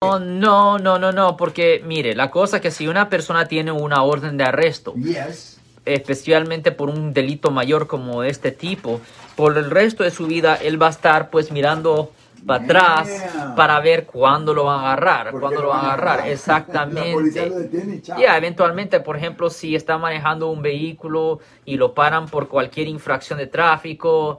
No, no, no, no, no, porque mire, la cosa es que si una persona tiene una orden de arresto, Yes. especialmente por un delito mayor como este tipo, por el resto de su vida él va a estar pues mirando para atrás Yeah. para ver cuándo lo van a agarrar, ¿Por cuándo lo van a agarrar, exactamente. Ya, eventualmente, por ejemplo, si está manejando un vehículo y lo paran por cualquier infracción de tráfico,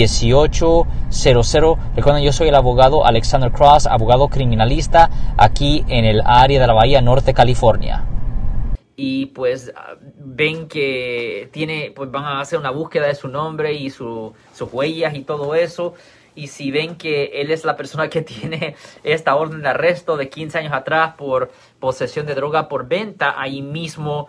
1-800-530-1800. Recuerden, yo soy el abogado Alexander Cross, abogado criminalista aquí en el área de la Bahía Norte, California. y pues ven que tiene, pues van a hacer una búsqueda de su nombre y su, sus huellas y todo eso. Y si ven que él es la persona que tiene esta orden de arresto de 15 años atrás por posesión de droga por venta, ahí mismo